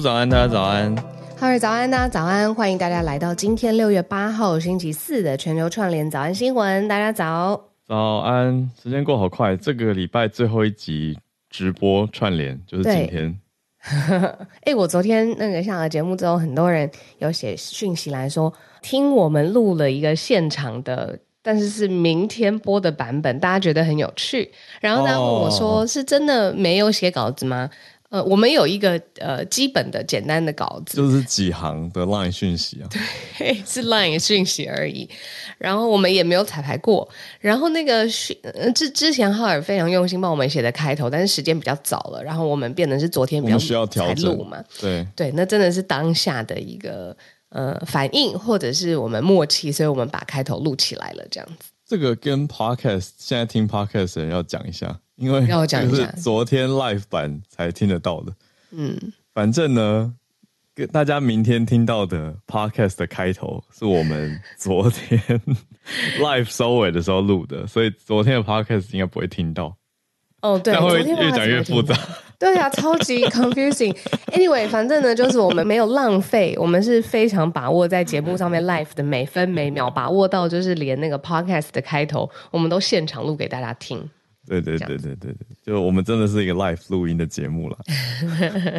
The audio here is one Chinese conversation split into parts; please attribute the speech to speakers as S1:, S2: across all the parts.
S1: 早安，大家早安。
S2: 哈喽，早安，大家早安，欢迎大家来到今天六月八号星期四的全球串联早安新闻。大家早，
S1: 早安，时间过好快，这个礼拜最后一集直播串联就是今天。
S2: 哎，我昨天那个下了节目之后，很多人有写讯息来说，听我们录了一个现场的，但是是明天播的版本，大家觉得很有趣。然后大家问我说，哦、是真的没有写稿子吗？呃，我们有一个呃基本的简单的稿子，
S1: 就是几行的 line 讯息啊，
S2: 对，是 line 讯息而已。然后我们也没有彩排过。然后那个讯呃之之前浩尔非常用心帮我们写的开头，但是时间比较早了，然后我们变得是昨天比较
S1: 需要调整
S2: 嘛，
S1: 对
S2: 对，那真的是当下的一个呃反应，或者是我们默契，所以我们把开头录起来了，这样子。
S1: 这个跟 podcast 现在听 podcast 的人要讲一下。因为
S2: 要讲一下，
S1: 昨天 live 版才听得到的。
S2: 嗯，
S1: 反正呢，跟大家明天听到的 podcast 的开头是我们昨天 live 收尾的时候录的，所以昨天的 podcast 应该不会听到。
S2: 哦，对，
S1: 但会越讲越复杂。
S2: 对啊，超级 confusing。Anyway，反正呢，就是我们没有浪费，我们是非常把握在节目上面 life 的每分每秒，把握到就是连那个 podcast 的开头，我们都现场录给大家听。
S1: 对对对对对对，就我们真的是一个 live 录音的节目了，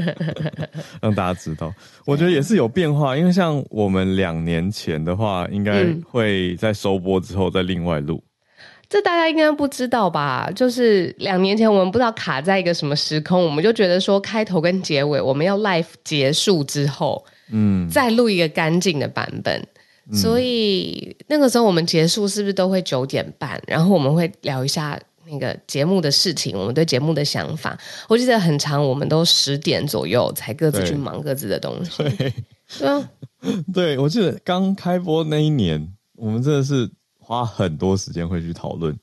S1: 让大家知道。我觉得也是有变化，因为像我们两年前的话，应该会在收播之后再另外录。
S2: 这大家应该不知道吧？就是两年前我们不知道卡在一个什么时空，我们就觉得说开头跟结尾我们要 live 结束之后，嗯，再录一个干净的版本。所以那个时候我们结束是不是都会九点半？然后我们会聊一下。那个节目的事情，我们对节目的想法，我记得很长，我们都十点左右才各自去忙各自的东西。
S1: 对，
S2: 对啊，
S1: 对，我记得刚开播那一年，我们真的是花很多时间会去讨论，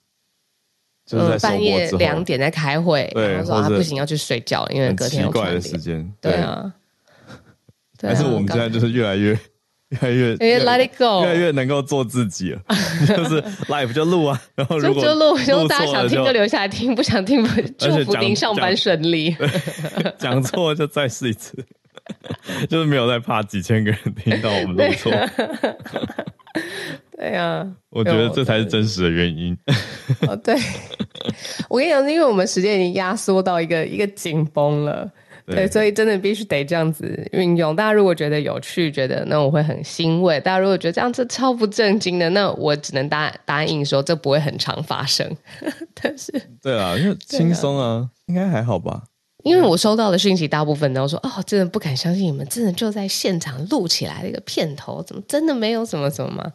S1: 就是在
S2: 半夜两点在开会，
S1: 对，
S2: 然后说他不行要去睡觉，因为隔天有
S1: 奇怪的时间。
S2: 对啊，
S1: 还是我们现在就是越来越。越来越，越
S2: let it go，
S1: 越来越能够做自己了，就是 live 就录啊，然后如果
S2: 就录，如果大家想听就留下来听，不想听不祝福您上班顺利。
S1: 讲错就再试一次，就是没有在怕几千个人听到我们录错。
S2: 对呀，
S1: 我觉得这才是真实的原因。
S2: 哦，对，我跟你讲，因为我们时间已经压缩到一个一个紧绷了。对，对，所以真的必须得这样子运用。大家如果觉得有趣，觉得那我会很欣慰；大家如果觉得这样子超不正经的，那我只能答答应说这不会很常发生。但是，
S1: 对啊，因为轻松啊，啊应该还好吧？
S2: 因为我收到的讯息大部分都说：“哦，真的不敢相信你们真的就在现场录起来的一个片头，怎么真的没有什么什么吗？”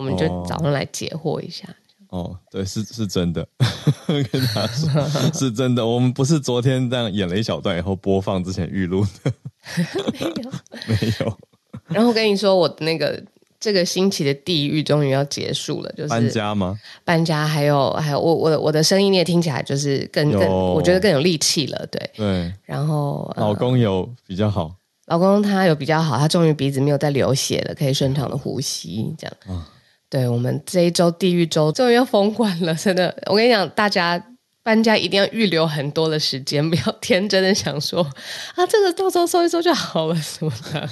S2: 我们就早上来解惑一下。哦
S1: 哦，对，是是真的，跟他说 是真的。我们不是昨天这样演了一小段以后播放之前预录的，
S2: 没有
S1: 没有。
S2: 然后我跟你说，我那个这个星期的地狱终于要结束了，就是
S1: 搬家吗？
S2: 搬家，还有还有，我我的我的声音你也听起来就是更更，我觉得更有力气了，对
S1: 对。
S2: 然后
S1: 老公有比较好，
S2: 老公他有比较好，他终于鼻子没有再流血了，可以顺畅的呼吸，这样。嗯对，我们这一周地狱周终于要封关了，真的！我跟你讲，大家搬家一定要预留很多的时间，不要天真的想说啊，这个到时候收一收就好了什么的。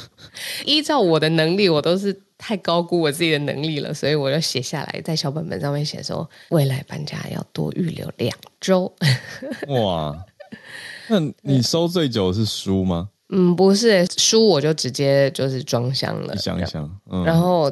S2: 依照我的能力，我都是太高估我自己的能力了，所以我就写下来，在小本本上面写说，未来搬家要多预留两周。
S1: 哇，那你收最久是书吗？
S2: 嗯，不是书，我就直接就是装箱了，
S1: 想一想，嗯、
S2: 然后。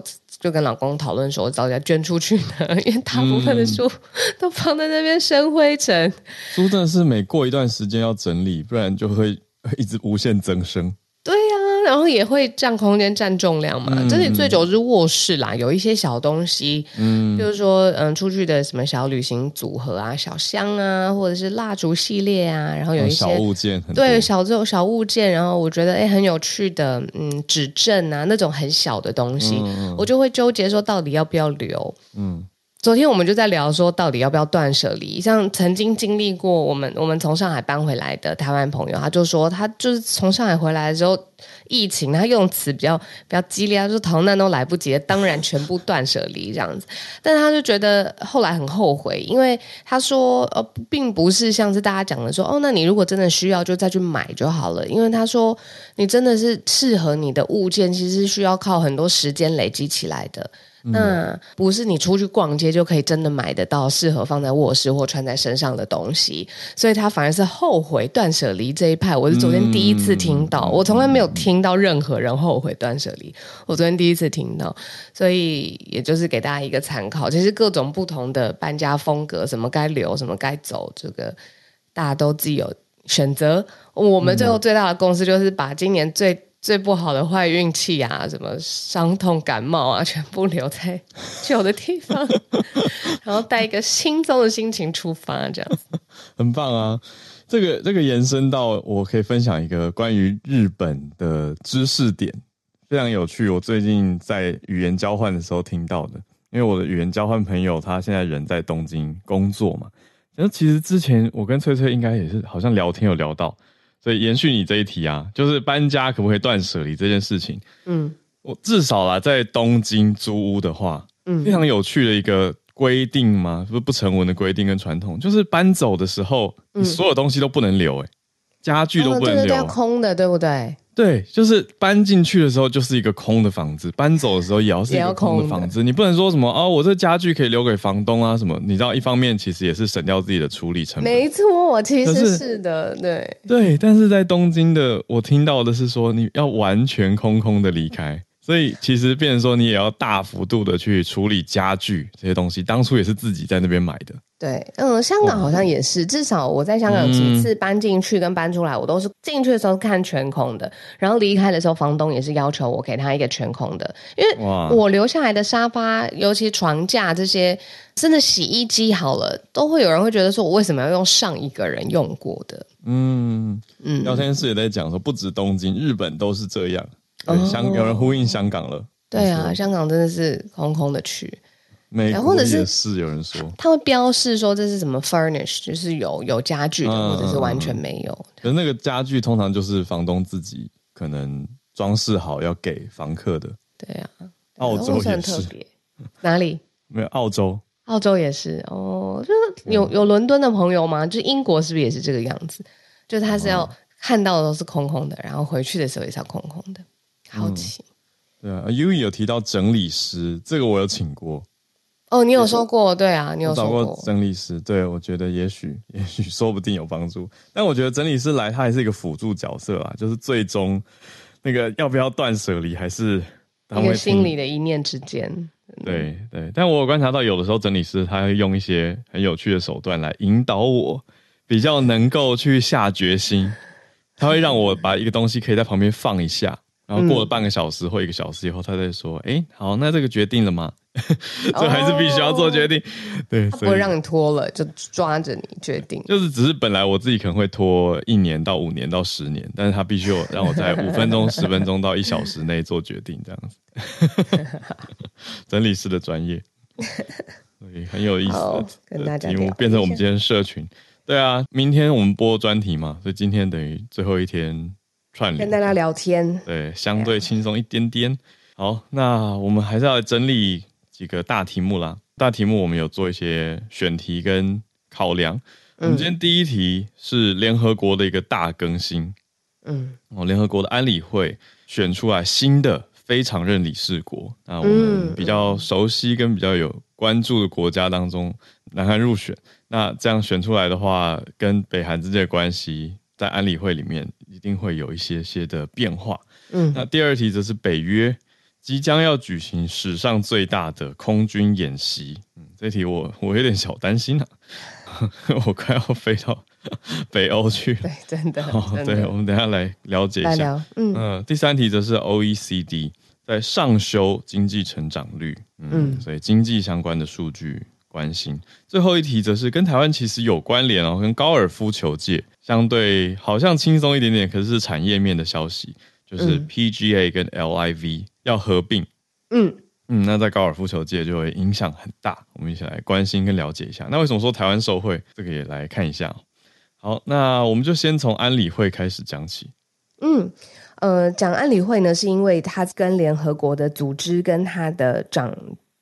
S2: 就跟老公讨论说，我早点捐出去呢，因为大部分的书都放在那边生灰尘。
S1: 书真的是每过一段时间要整理，不然就会一直无限增生。
S2: 对呀、啊。然后也会占空间、占重量嘛。这里最久是卧室啦，有一些小东西，嗯，比如说嗯，出去的什么小旅行组合啊、小箱啊，或者是蜡烛系列啊，然后有一些、
S1: 物件，
S2: 对，小这种小物件，然后我觉得哎很有趣的，嗯，纸镇啊那种很小的东西，嗯、我就会纠结说到底要不要留，嗯。昨天我们就在聊说，到底要不要断舍离？像曾经经历过我们我们从上海搬回来的台湾朋友，他就说他就是从上海回来的时候，疫情，他用词比较比较激烈，他说逃难都来不及，当然全部断舍离这样子。但他就觉得后来很后悔，因为他说呃，并不是像是大家讲的说哦，那你如果真的需要就再去买就好了。因为他说你真的是适合你的物件，其实是需要靠很多时间累积起来的。那不是你出去逛街就可以真的买得到适合放在卧室或穿在身上的东西，所以他反而是后悔断舍离这一派。我是昨天第一次听到，我从来没有听到任何人后悔断舍离，我昨天第一次听到，所以也就是给大家一个参考。其实各种不同的搬家风格，什么该留，什么该走，这个大家都自己有选择。我们最后最大的共识就是把今年最。最不好的坏运气啊，什么伤痛、感冒啊，全部留在旧的地方，然后带一个轻松的心情出发，这样子
S1: 很棒啊！这个这个延伸到，我可以分享一个关于日本的知识点，非常有趣。我最近在语言交换的时候听到的，因为我的语言交换朋友他现在人在东京工作嘛，然后其实之前我跟翠翠应该也是好像聊天有聊到。所以延续你这一题啊，就是搬家可不可以断舍离这件事情？嗯，我至少啦，在东京租屋的话，嗯，非常有趣的一个规定嘛，不是不成文的规定跟传统，就是搬走的时候，你所有东西都不能留，欸，哎，家具都不能留，
S2: 哦，空的，对不对？
S1: 对，就是搬进去的时候就是一个空的房子，搬走的时候也要是一个空的房子。你不能说什么哦，我这家具可以留给房东啊什么？你知道，一方面其实也是省掉自己的处理成本。
S2: 没错，我其实是，是的，对
S1: 对。但是在东京的，我听到的是说你要完全空空的离开。所以其实变成说，你也要大幅度的去处理家具这些东西。当初也是自己在那边买的。
S2: 对，嗯，香港好像也是。至少我在香港几次搬进去跟搬出来，我都是进去的时候看全空的，然后离开的时候，房东也是要求我给他一个全空的。因为我留下来的沙发，尤其床架这些，甚至洗衣机好了，都会有人会觉得说，我为什么要用上一个人用过的？嗯
S1: 嗯。聊天室也在讲说，不止东京，日本都是这样。对，香有人呼应香港了。
S2: 对啊，香港真的是空空的区。
S1: 美国也是有人说，
S2: 他会标示说这是什么 furnish，就是有有家具的，或者是完全没有。
S1: 可是那个家具通常就是房东自己可能装饰好要给房客的。
S2: 对啊，
S1: 澳洲也是。
S2: 哪里？
S1: 没有澳洲，
S2: 澳洲也是哦。就是有有伦敦的朋友吗？就英国是不是也是这个样子？就他是要看到的都是空空的，然后回去的时候也是要空空的。好奇，
S1: 对啊，U 有提到整理师，这个我有请过。
S2: 哦，你有说过，对啊，你有说过，
S1: 找过整理师，对，我觉得也许，也许说不定有帮助。但我觉得整理师来，他还是一个辅助角色啊，就是最终那个要不要断舍离，还是
S2: 一个心里的一念之间。
S1: 对对，但我有观察到，有的时候整理师他会用一些很有趣的手段来引导我，比较能够去下决心。他会让我把一个东西可以在旁边放一下。然后过了半个小时或一个小时以后，他再说：“哎、嗯，好，那这个决定了吗？这还是必须要做决定。哦”对，
S2: 不会让你拖了，就抓着你决定。
S1: 就是只是本来我自己可能会拖一年到五年到十年，但是他必须有让我在五分钟、十分钟到一小时内做决定，这样子。整理师的专业，对，很有意思的跟大家变成我们今天社群。对啊，明天我们播专题嘛，所以今天等于最后一天。
S2: 跟大家聊天，
S1: 对，相对轻松一点点。好，那我们还是要整理几个大题目啦。大题目我们有做一些选题跟考量。我们今天第一题是联合国的一个大更新。嗯，哦，联合国的安理会选出来新的非常任理事国。那我们比较熟悉跟比较有关注的国家当中，南韩入选。那这样选出来的话，跟北韩之间的关系。在安理会里面一定会有一些些的变化。嗯，那第二题则是北约即将要举行史上最大的空军演习。嗯，这题我我有点小担心啊，我快要飞到 北欧去了。
S2: 对，真的。
S1: 哦，
S2: 真的
S1: 对，我们等一下来了解一下。嗯，呃，第三题则是 OECD 在上修经济成长率。嗯，嗯，所以经济相关的数据。关心最后一题则是跟台湾其实有关联哦，跟高尔夫球界相对好像轻松一点点，可是是产业面的消息，就是 PGA 跟 LIV 要合并。嗯，嗯，那在高尔夫球界就会影响很大。我们一起来关心跟了解一下。那为什么说台湾受惠？这个也来看一下。好，那我们就先从安理会开始讲起。
S2: 嗯，呃，讲安理会呢，是因为它跟联合国的组织跟它的长。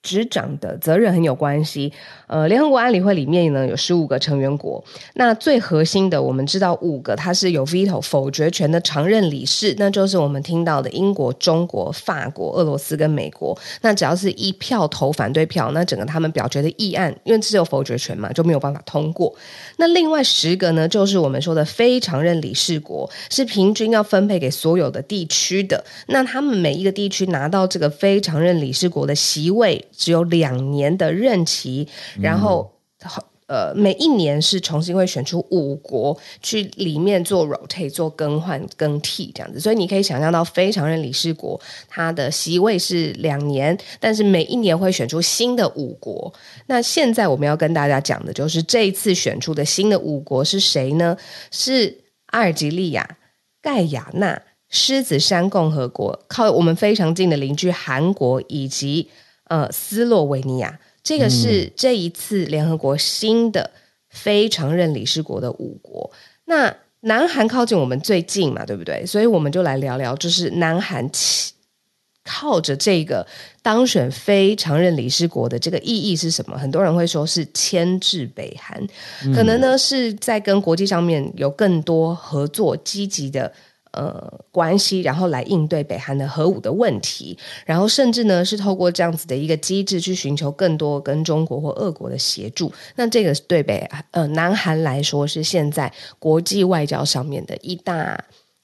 S2: 执掌的责任很有关系。呃，联合国安理会里面呢有十五个成员国，那最核心的我们知道五个它是有 veto 否决权的常任理事，那就是我们听到的英国、中国、法国、俄罗斯跟美国。那只要是一票投反对票，那整个他们表决的议案，因为只有否决权嘛，就没有办法通过。那另外十个呢，就是我们说的非常任理事国，是平均要分配给所有的地区的。那他们每一个地区拿到这个非常任理事国的席位。只有两年的任期，然后、嗯、呃，每一年是重新会选出五国去里面做 rotate 做更换更替这样子，所以你可以想象到非常任理事国它的席位是两年，但是每一年会选出新的五国。那现在我们要跟大家讲的就是这一次选出的新的五国是谁呢？是阿尔及利亚、盖亚那、狮子山共和国，靠我们非常近的邻居韩国以及。呃，斯洛维尼亚，这个是这一次联合国新的非常任理事国的五国。那南韩靠近我们最近嘛，对不对？所以我们就来聊聊，就是南韩靠着这个当选非常任理事国的这个意义是什么？很多人会说是牵制北韩，可能呢是在跟国际上面有更多合作，积极的。呃，关系，然后来应对北韩的核武的问题，然后甚至呢是透过这样子的一个机制去寻求更多跟中国或俄国的协助。那这个对北呃南韩来说是现在国际外交上面的一大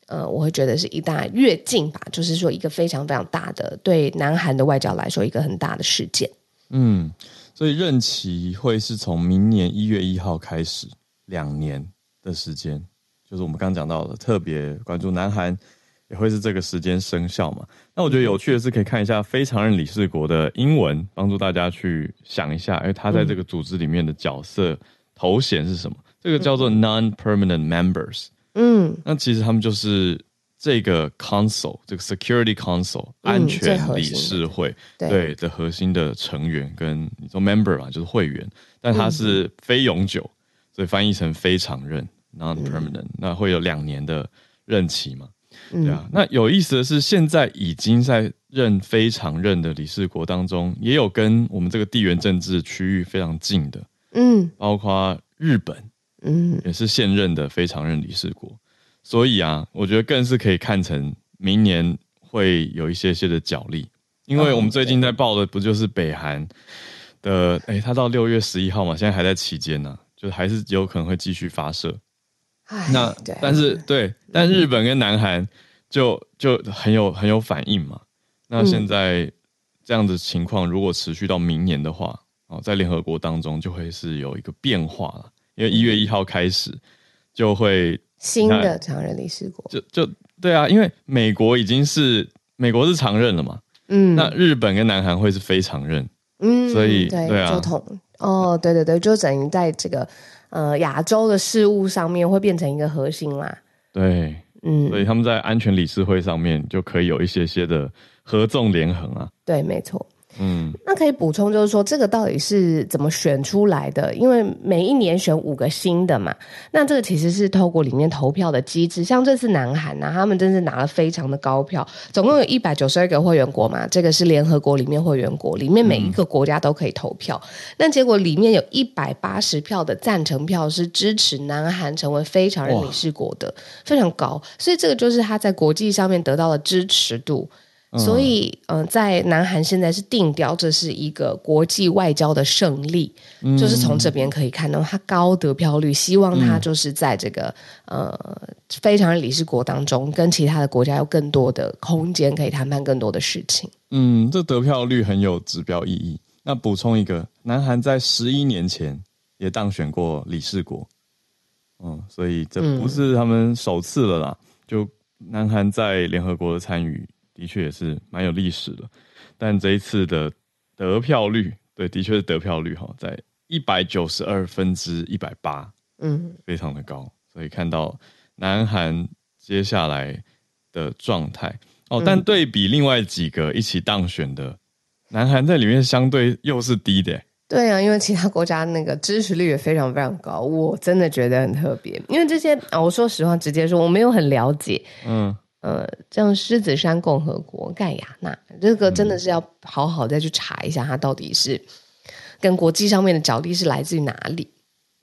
S2: 呃，我会觉得是一大跃进吧，就是说一个非常非常大的对南韩的外交来说一个很大的事件。
S1: 嗯，所以任期会是从明年一月一号开始，两年的时间。就是我们刚刚讲到的，特别关注南韩也会是这个时间生效嘛？那我觉得有趣的是，可以看一下非常任理事国的英文，帮助大家去想一下，因为他在这个组织里面的角色头衔是什么？这个叫做 non-permanent members。嗯，那其实他们就是这个 council，这个 Security Council 安全理事会对的核心的成员，跟你说 member 嘛，就是会员，但他是非永久，所以翻译成非常任。Non-permanent，、嗯、那会有两年的任期嘛？对啊。那有意思的是，现在已经在任非常任的理事国当中，也有跟我们这个地缘政治区域非常近的，嗯，包括日本，嗯，也是现任的非常任理事国。所以啊，我觉得更是可以看成明年会有一些些的角力，因为我们最近在报的不就是北韩的？哎、欸，他到六月十一号嘛，现在还在期间呢、啊，就还是有可能会继续发射。那，但是对，但日本跟南韩就就很有很有反应嘛。那现在这样的情况如果持续到明年的话，哦，在联合国当中就会是有一个变化了，因为一月一号开始就会
S2: 新的常任理事国，
S1: 就就对啊，因为美国已经是美国是常任了嘛，嗯，那日本跟南韩会是非常任，嗯，所以对，对啊，
S2: 哦，对对对，就等于在这个。呃，亚洲的事务上面会变成一个核心啦。
S1: 对，嗯，所以他们在安全理事会上面就可以有一些些的合纵连横啊。
S2: 对，没错。嗯，那可以补充，就是说这个到底是怎么选出来的？因为每一年选五个新的嘛，那这个其实是透过里面投票的机制。像这次南韩呐、啊，他们真是拿了非常的高票，总共有一百九十二个会员国嘛，这个是联合国里面会员国，里面每一个国家都可以投票。那、嗯、结果里面有一百八十票的赞成票是支持南韩成为非常任理事国的，非常高。所以这个就是他在国际上面得到的支持度。所以，嗯、呃，在南韩现在是定调，这是一个国际外交的胜利，嗯、就是从这边可以看到它高得票率，希望它就是在这个、嗯、呃非常理事国当中，跟其他的国家有更多的空间可以谈判更多的事情。
S1: 嗯，这得票率很有指标意义。那补充一个，南韩在十一年前也当选过理事国，嗯，所以这不是他们首次了啦。嗯、就南韩在联合国的参与。的确也是蛮有历史的，但这一次的得票率，对，的确是得票率哈，在一百九十二分之一百八，嗯，非常的高，所以看到南韩接下来的状态哦，但对比另外几个一起当选的南韩在里面相对又是低的。
S2: 对啊，因为其他国家那个支持率也非常非常高，我真的觉得很特别。因为这些啊，我说实话，直接说我没有很了解。嗯呃，像狮子山共和国、盖亚纳，这个真的是要好好再去查一下，它到底是跟国际上面的角力是来自于哪里？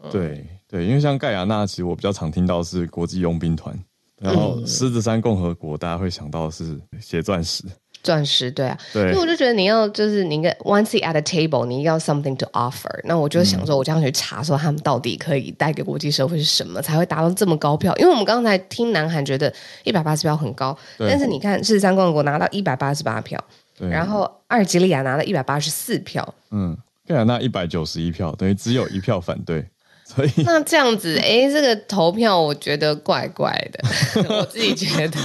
S1: 嗯、对对，因为像盖亚纳，其实我比较常听到是国际佣兵团，然后狮子山共和国，大家会想到是写钻石。
S2: 钻石对啊，
S1: 对，
S2: 因为我就觉得你要就是你应该 one seat at a table，你要 something to offer。那我就想说，我这样去查说他们到底可以带给国际社会是什么，才会达到这么高票？因为我们刚才听南韩觉得一百八十票很高，但是你看，四十三共和国拿到一百八十八票，然后阿尔及利亚拿了一百八十四票，
S1: 嗯，盖亚那一百九十一票，等于只有一票反对。所以
S2: 那这样子，哎，这个投票我觉得怪怪的，我自己觉得。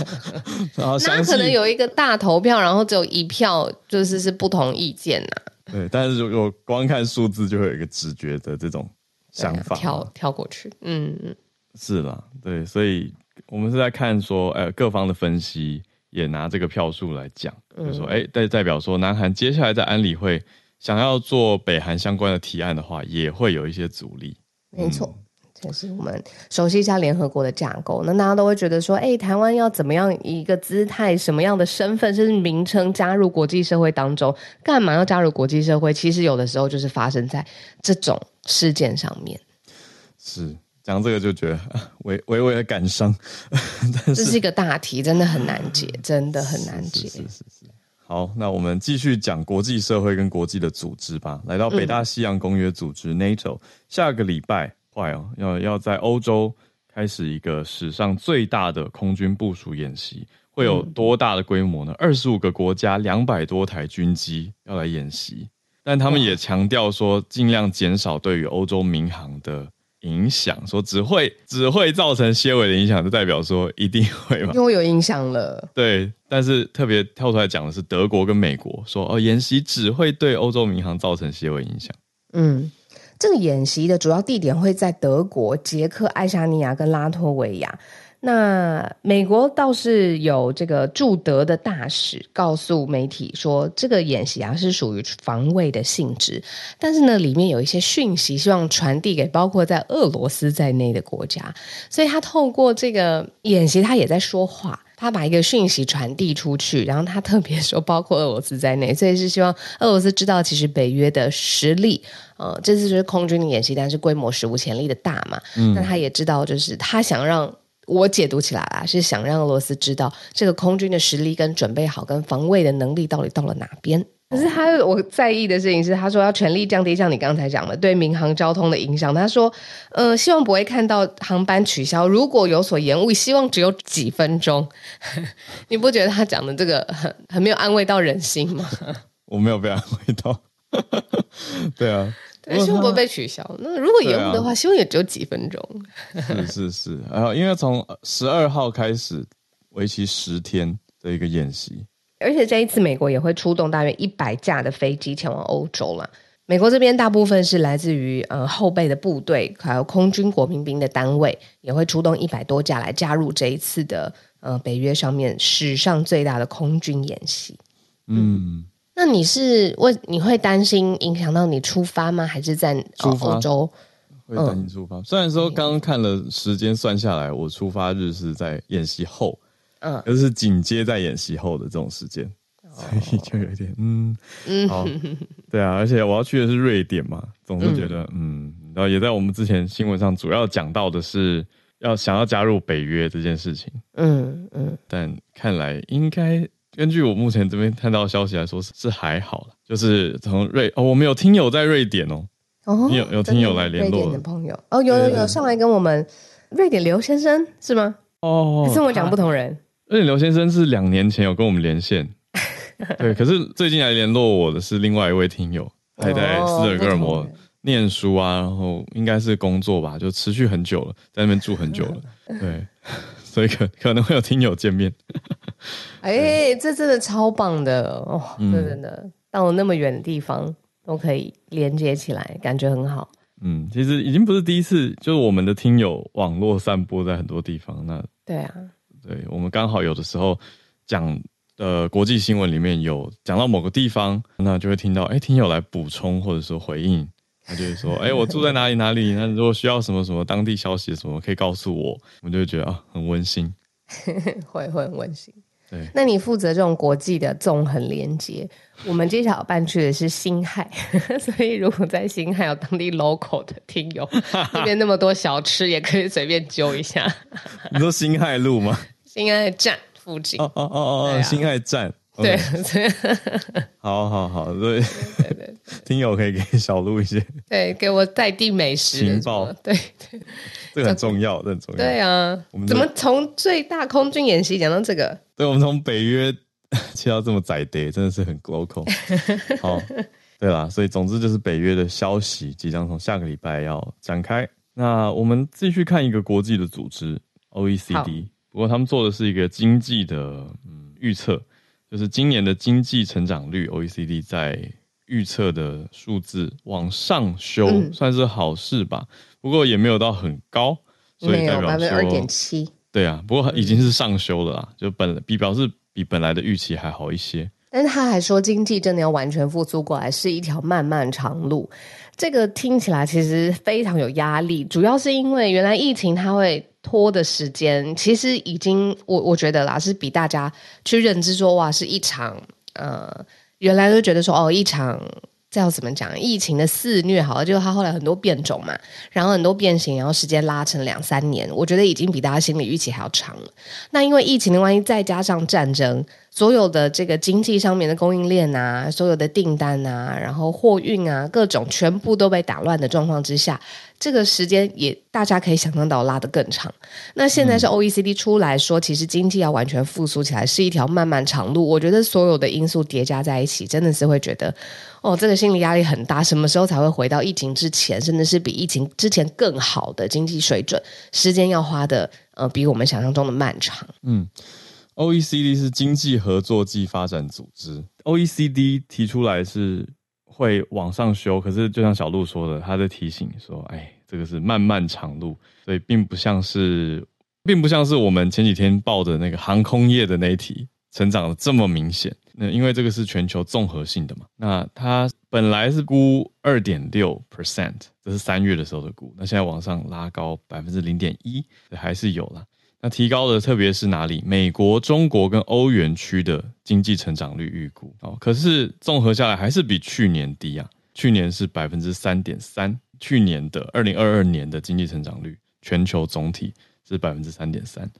S2: 那可能有一个大投票，然后只有一票，就是是不同意见呐、啊。
S1: 对，但是如果光看数字，就会有一个直觉的这种想法，
S2: 跳跳过去。嗯嗯，
S1: 是啦，对，所以我们是在看说，呃，各方的分析也拿这个票数来讲，就是说，哎，代代表说，南韩接下来在安理会想要做北韩相关的提案的话，也会有一些阻力。
S2: 没错，这是我们熟悉一下联合国的架构。那大家都会觉得说，哎，台湾要怎么样一个姿态、什么样的身份，甚至名称加入国际社会当中？干嘛要加入国际社会？其实有的时候就是发生在这种事件上面。
S1: 是讲这个就觉得 微微微的感伤，
S2: 这是一个大题，真的很难解，真的很难解。
S1: 是，是，是。好，那我们继续讲国际社会跟国际的组织吧。来到北大西洋公约组织 NATO，、嗯、下个礼拜快哦，要要在欧洲开始一个史上最大的空军部署演习，会有多大的规模呢？二十五个国家，两百多台军机要来演习，但他们也强调说，尽量减少对于欧洲民航的。影响说只会只会造成些微的影响，就代表说一定会嘛？
S2: 因为有影响了。
S1: 对，但是特别跳出来讲的是德国跟美国说哦，演习只会对欧洲民航造成些微影响。
S2: 嗯，这个演习的主要地点会在德国、捷克、爱沙尼亚跟拉脱维亚。那美国倒是有这个驻德的大使告诉媒体说，这个演习啊是属于防卫的性质，但是呢，里面有一些讯息希望传递给包括在俄罗斯在内的国家，所以他透过这个演习，他也在说话，他把一个讯息传递出去，然后他特别说包括俄罗斯在内，所以是希望俄罗斯知道其实北约的实力，呃，这次就是空军的演习，但是规模史无前例的大嘛，嗯，那他也知道就是他想让。我解读起来啦，是想让俄罗斯知道这个空军的实力跟准备好跟防卫的能力到底到了哪边。可是他我在意的事情是，他说要全力降低像你刚才讲的对民航交通的影响。他说，呃，希望不会看到航班取消，如果有所延误，希望只有几分钟。你不觉得他讲的这个很很没有安慰到人心吗？
S1: 我没有被安慰到。对啊。
S2: 对，希望不会被取消。那如果延误的话，希望也只有几分钟。
S1: 是是是，然后因为从十二号开始，为期十天的一个演习，
S2: 而且这一次美国也会出动大约一百架的飞机前往欧洲了。美国这边大部分是来自于呃后备的部队，还有空军国民兵的单位，也会出动一百多架来加入这一次的呃北约上面史上最大的空军演习。嗯。嗯那你是为你会担心影响到你出发吗？还是在欧洲？
S1: 会担心出发。嗯、虽然说刚刚看了时间算下来，我出发日是在演习后，嗯，而是紧接在演习后的这种时间，所以就有点嗯嗯，好，对啊，而且我要去的是瑞典嘛，总是觉得嗯，然后也在我们之前新闻上主要讲到的是要想要加入北约这件事情，嗯嗯，但看来应该。根据我目前这边看到的消息来说，是是还好了。就是从瑞哦，我们有听友在瑞典哦，有有听友来联络的，
S2: 朋友哦，有有有上来跟我们瑞典刘先生是吗？哦，还是我讲不同人？
S1: 瑞典刘先生是两年前有跟我们连线，对，可是最近来联络我的是另外一位听友，还在斯德哥尔摩念书啊，然后应该是工作吧，就持续很久了，在那边住很久了，对。所以可可能会有听友见面，
S2: 哎、欸，这真的超棒的哦！嗯、这真的到了那么远的地方都可以连接起来，感觉很好。
S1: 嗯，其实已经不是第一次，就是我们的听友网络散播在很多地方。那对
S2: 啊，
S1: 对我们刚好有的时候讲的国际新闻里面有讲到某个地方，那就会听到哎，听友来补充或者说回应，他就会说哎，我住在哪里哪里，那如果需要什么什么当地消息什么，可以告诉我，我们就会觉得啊，很温馨，
S2: 会会很温馨。
S1: 对，
S2: 那你负责这种国际的纵横连接，我们接下来办去的是新海，所以如果在新海有当地 local 的听友，那边那么多小吃，也可以随便揪一下。
S1: 你说新海路吗？
S2: 新海站附近。
S1: 哦哦哦哦，新海站。
S2: 对，
S1: 好好好，对对对，听友可以给小鹿一些，
S2: 对，给我在地美食
S1: 情报，
S2: 对对，
S1: 这个很重要，这很重要。
S2: 对啊，我们怎么从最大空军演习讲到这个？
S1: 对，我们从北约切到这么窄的，真的是很 local。好，对啦，所以总之就是北约的消息即将从下个礼拜要展开。那我们继续看一个国际的组织 OECD，不过他们做的是一个经济的嗯预测。就是今年的经济成长率，OECD 在预测的数字往上修，嗯，算是好事吧。不过也没有到很高，所以代表说
S2: 二点七。
S1: 对啊，不过已经是上修了啦，嗯，就本比表示比本来的预期还好一些。
S2: 但是他还说，经济真的要完全复苏过来，是一条漫漫长路。这个听起来其实非常有压力，主要是因为原来疫情它会。拖的时间其实已经，我我觉得啦，是比大家去认知说，哇，是一场呃，原来都觉得说哦，一场这要怎么讲，疫情的肆虐，好了，就是它后来很多变种嘛，然后很多变形，然后时间拉成两三年，我觉得已经比大家心理预期还要长了。那因为疫情的关系，再加上战争，所有的这个经济上面的供应链啊，所有的订单啊，然后货运啊，各种全部都被打乱的状况之下。这个时间也大家可以想象到拉得更长。那现在是 OECD 出来说，其实经济要完全复苏起来是一条漫漫长路。我觉得所有的因素叠加在一起，真的是会觉得，哦，这个心理压力很大。什么时候才会回到疫情之前，甚至是比疫情之前更好的经济水准？时间要花的，呃，比我们想象中的漫长。
S1: 嗯，OECD 是经济合作暨发展组织，OECD 提出来是。会往上修，可是就像小鹿说的，他在提醒说：“哎，这个是漫漫长路，所以并不像是，并不像是我们前几天报的那个航空业的那一题成长的这么明显。那因为这个是全球综合性的嘛，那它本来是估二点六 percent，这是三月的时候的估，那现在往上拉高百分之零点一，还是有了。”那提高的特别是哪里？美国、中国跟欧元区的经济成长率预估哦，可是综合下来还是比去年低啊。去年是百分之三点三，去年的二零二二年的经济成长率，全球总体是百分之三点三，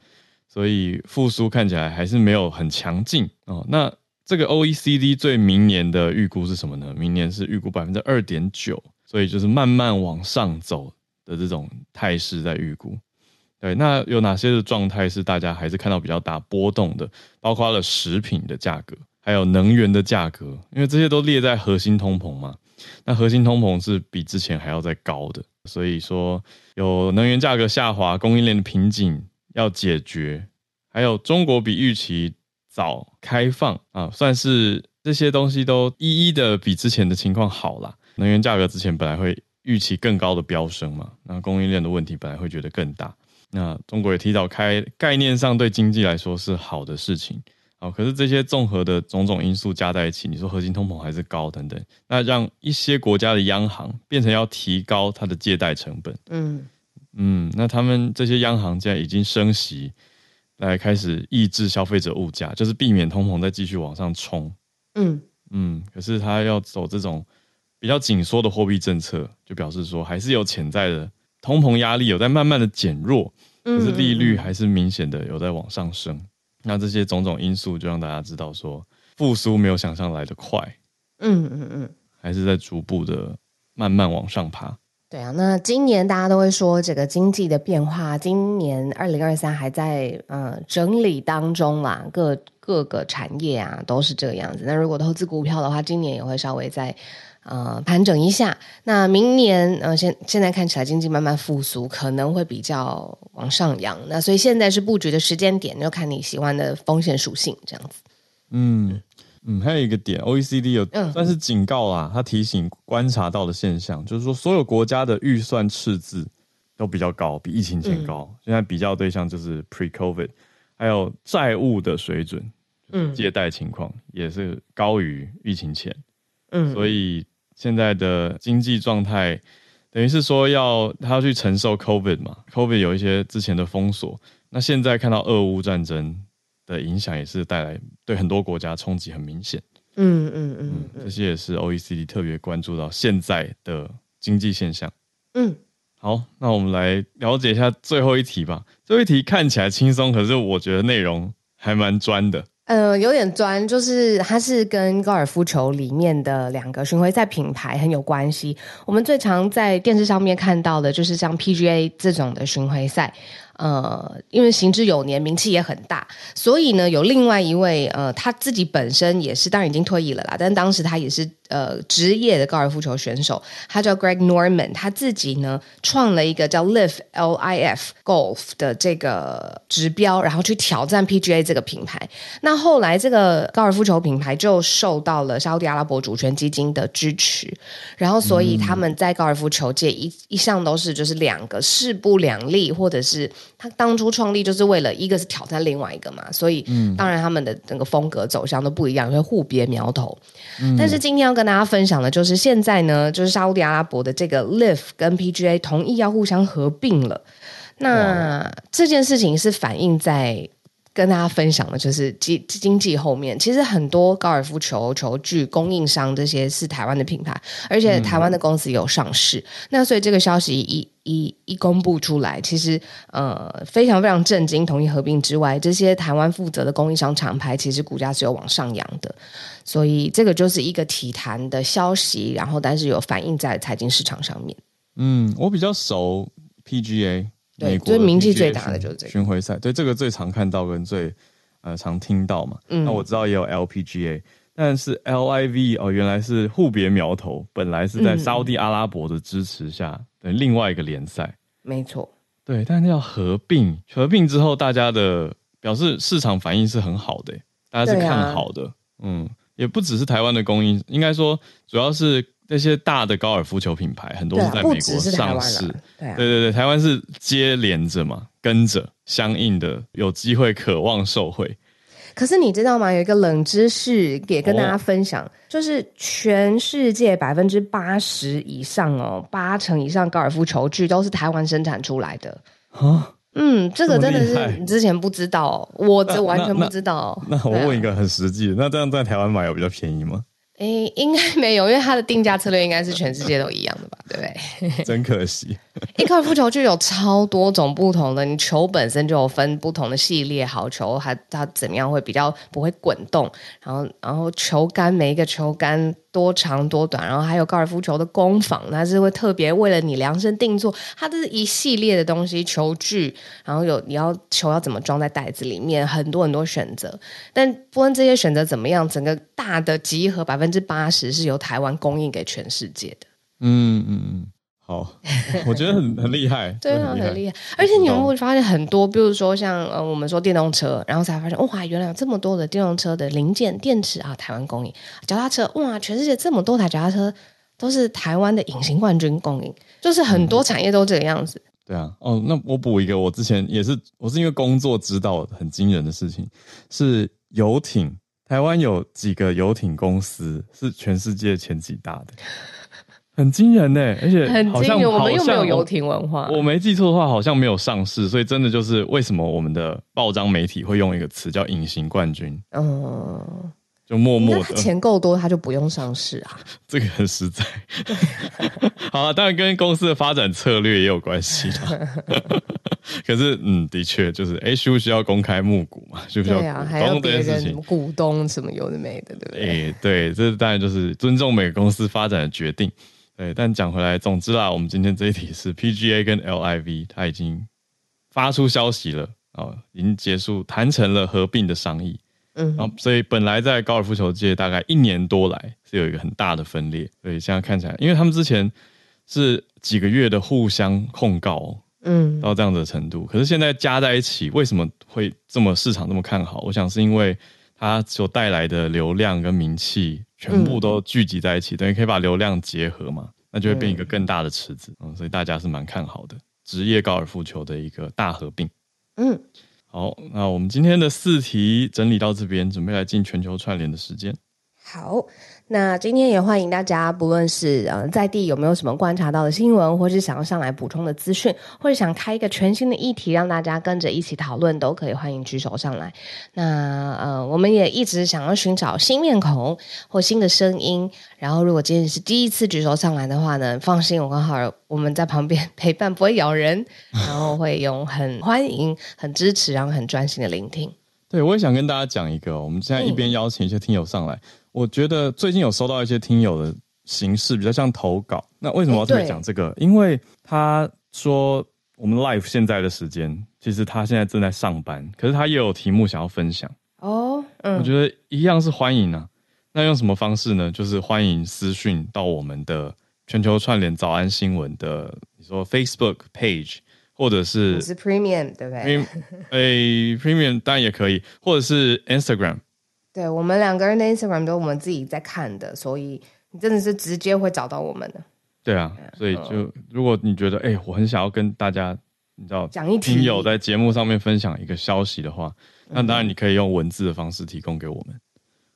S1: 所以复苏看起来还是没有很强劲哦。那这个 OECD 最明年的预估是什么呢？明年是预估百分之二点九，所以就是慢慢往上走的这种态势在预估。对，那有哪些的状态是大家还是看到比较大波动的？包括了食品的价格，还有能源的价格，因为这些都列在核心通膨嘛。那核心通膨是比之前还要再高的，所以说有能源价格下滑、供应链的瓶颈要解决，还有中国比预期早开放啊，算是这些东西都一一的比之前的情况好啦。能源价格之前本来会预期更高的飙升嘛，那供应链的问题本来会觉得更大。那中国也提早开，概念上对经济来说是好的事情，好，可是这些综合的种种因素加在一起，你说核心通膨还是高等等，那让一些国家的央行变成要提高它的借贷成本，嗯。嗯，那他们这些央行现在已经升息，来开始抑制消费者物价，就是避免通膨再继续往上冲，嗯。嗯，可是他要走这种比较紧缩的货币政策，就表示说还是有潜在的。通膨压力有在慢慢的减弱，可是利率还是明显的有在往上升。嗯。那这些种种因素就让大家知道说，复苏没有想象来的快。嗯嗯嗯，还是在逐步的慢慢往上爬。
S2: 对啊，那今年大家都会说这个经济的变化，今年二零二三还在呃整理当中啦，各各个产业啊都是这个样子。那如果投资股票的话，今年也会稍微在。呃，盘整一下。那明年，呃，现现在看起来经济慢慢复苏，可能会比较往上扬。那所以现在是布局的时间点，就看你喜欢的风险属性这样子。
S1: 嗯嗯，还有一个点，OECD 有算是警告啦，他提醒观察到的现象，就是说所有国家的预算赤字都比较高，比疫情前高。嗯、现在比较对象就是 Pre-COVID，还有债务的水准。嗯，借贷情况也是高于疫情前，
S2: 嗯，
S1: 所以现在的经济状态等于是说要他要去承受 COVID 嘛，COVID 有一些之前的封锁，那现在看到俄乌战争的影响也是带来对很多国家冲击很明显，
S2: 嗯嗯嗯，
S1: 这些也是 OECD 特别关注到现在的经济现象，
S2: 嗯。
S1: 好，那我们来了解一下最后一题吧。最后一题看起来轻松，可是我觉得内容还蛮专的。
S2: 呃，有点专，就是它是跟高尔夫球里面的两个巡回赛品牌很有关系。我们最常在电视上面看到的就是像 PGA 这种的巡回赛。呃，因为行之有年，名气也很大，所以呢，有另外一位呃，他自己本身也是，当然已经退役了啦，但当时他也是呃职业的高尔夫球选手，他叫 Greg Norman，他自己呢创了一个叫 LIV L I F Golf 的这个指标，然后去挑战 PGA 这个品牌。那后来这个高尔夫球品牌就受到了沙乌地阿拉伯主权基金的支持，然后所以他们在高尔夫球界一一向都是就是两个势不两立，或者是。他当初创立就是为了一个是挑战另外一个嘛，所以当然他们的整个风格走向都不一样，会互别苗头。嗯、但是今天要跟大家分享的就是现在呢，就是沙乌地阿拉伯的这个 LIV 跟 PGA 同意要互相合并了。那这件事情是反映在。跟大家分享的就是经经济后面，其实很多高尔夫球球具供应商这些是台湾的品牌，而且台湾的公司有上市。嗯、那所以这个消息一一一公布出来，其实呃非常非常震惊。同意合并之外，这些台湾负责的供应商厂牌，其实股价是有往上扬的。所以这个就是一个体坛的消息，然后但是有反映在财经市场上面。
S1: 嗯，我比较熟 PGA。
S2: 对，最名气最大的就是这个
S1: 巡回赛，对这个最常看到跟最呃常听到嘛。嗯，那我知道也有 LPGA，但是 LIV 哦，原来是互别苗头，本来是在沙乌地阿拉伯的支持下的另外一个联赛。
S2: 没错，
S1: 对，但是要合并，合并之后大家的表示市场反应是很好的，大家是看好的。嗯，也不只是台湾的供应，应该说主要是。这些大的高尔夫球品牌很多是在美国上市，对，啊、对对对，台湾是接连着嘛，跟着相应的有机会渴望受惠。
S2: 可是你知道吗？有一个冷知识也跟大家分享，哦、就是全世界百分之八十以上哦，八成以上高尔夫球具都是台湾生产出来的
S1: 啊。
S2: 嗯，这个真的是你之前不知道，我这完全不知道。
S1: 那，那，那，那我问一个很实际的，那这样在台湾买有比较便宜吗？
S2: 诶，应该没有，因为它的定价策略应该是全世界都一样的吧，对不对？
S1: 真可惜。
S2: 一高尔夫球具有超多种不同的，你球本身就有分不同的系列，好球它它怎么样会比较不会滚动，然后然后球杆每一个球杆。多长多短，然后还有高尔夫球的工坊，它是会特别为了你量身定做，它这是一系列的东西，球具，然后有你要球要怎么装在袋子里面，很多很多选择。但不论这些选择怎么样，整个大的集合百分之八十是由台湾供应给全世界的。
S1: 嗯嗯嗯。好，我觉得很 很厉害，
S2: 对啊，很厉害。而且你们会发现很多，比如说像呃，我们说电动车，然后才发现哇，原来有这么多的电动车的零件、电池啊，台湾供应。脚踏车哇，全世界这么多台脚踏车都是台湾的隐形冠军供应，就是很多产业都这个样子。
S1: 嗯、对啊，哦，那我补一个，我之前也是，我是因为工作知道很惊人的事情，是游艇，台湾有几个游艇公司是全世界前几大的。很惊人呢，而且好像
S2: 我们又没有游艇文化。
S1: 我没记错的话，好像没有上市，所以真的就是为什么我们的报章媒体会用一个词叫“隐形冠军”。嗯，就默默的。他
S2: 钱够多，他就不用上市啊。
S1: 这个很实在。好啊，当然跟公司的发展策略也有关系啦。可是，嗯，的确就是，哎，需不需要公开募股嘛？需不需要？
S2: 还要别人股东什么有的没的，对不对？
S1: 哎，对，这当然就是尊重每个公司发展的决定。对，但讲回来，总之啦，我们今天这一题是 PGA 跟 LIV，它已经发出消息了啊、哦，已经结束谈成了合并的商议。嗯，然后所以本来在高尔夫球界大概一年多来是有一个很大的分裂，所以现在看起来，因为他们之前是几个月的互相控告，嗯，到这样的程度，可是现在加在一起，为什么会这么市场这么看好？我想是因为它所带来的流量跟名气。全部都聚集在一起，嗯、等于可以把流量结合嘛，那就会变一个更大的池子，嗯，嗯，所以大家是蛮看好的职业高尔夫球的一个大合并。
S2: 嗯，
S1: 好，那我们今天的四题整理到这边，准备来进全球串联的时间。
S2: 好。那今天也欢迎大家，不论是呃在地有没有什么观察到的新闻，或是想要上来补充的资讯，或者想开一个全新的议题，让大家跟着一起讨论，都可以欢迎举手上来。那呃，我们也一直想要寻找新面孔或新的声音。然后，如果今天是第一次举手上来的话呢，放心，我刚好我们在旁边陪伴，不会咬人，然后会用很欢迎、很支持，然后很专心的聆听。
S1: 对，我也想跟大家讲一个，我们现在一边邀请一些听友上来。嗯我觉得最近有收到一些听友的形式比较像投稿，那为什么要特别讲这个？欸、因为他说我们 Life 现在的时间，其实他现在正在上班，可是他也有题目想要分享
S2: 哦。嗯，
S1: 我觉得一样是欢迎啊。那用什么方式呢？就是欢迎私讯到我们的全球串联早安新闻的，你说 Facebook page，或者是
S2: 是 Premium 对不对？
S1: 哎，Premium 当然也可以，或者是 Instagram。
S2: 对，我们两个人的 Instagram 都是我们自己在看的，所以你真的是直接会找到我们的。
S1: 对啊，所以就、嗯、如果你觉得哎，我很想要跟大家，你知道，
S2: 讲一
S1: 听友在节目上面分享一个消息的话，那当然你可以用文字的方式提供给我们。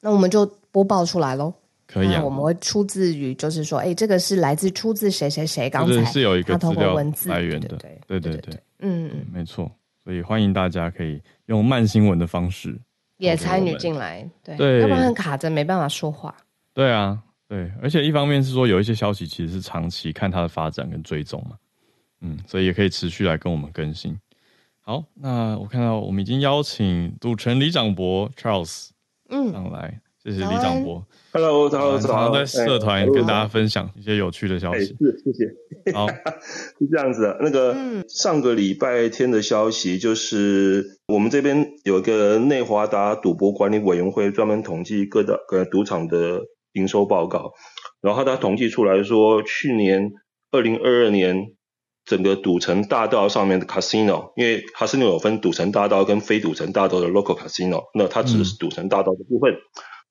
S2: 那我们就播报出来喽。
S1: 可以啊，
S2: 我们会出自于，就是说，哎，这个是来自出自谁谁谁，刚才
S1: 是有一个资料
S2: 文字
S1: 来源的，
S2: 对
S1: 对对对，
S2: 嗯
S1: 嗯，没错。所以欢迎大家可以用慢新闻的方式。
S2: 也参与进来，对，
S1: 对，
S2: 要不然很卡着，没办法说话。
S1: 对啊，对，而且一方面是说有一些消息其实是长期看它的发展跟追踪嘛，嗯，所以也可以持续来跟我们更新。好，那我看到我们已经邀请赌城李长博 Charles 嗯上来。谢谢李长博
S3: ，Hello，大家好，
S1: 常常在社团跟大家分享一些有趣的消息。
S3: 是，谢谢。好，是这样子的。那个上个礼拜天的消息就是，我们这边有一个内华达赌博管理委员会，专门统计各大各赌场的营收报告。然后他统计出来说，去年二零二二年整个赌城大道上面的 casino，因为 casino 有分赌城大道跟非赌城大道的 local casino，那它指的是赌城大道的部分。嗯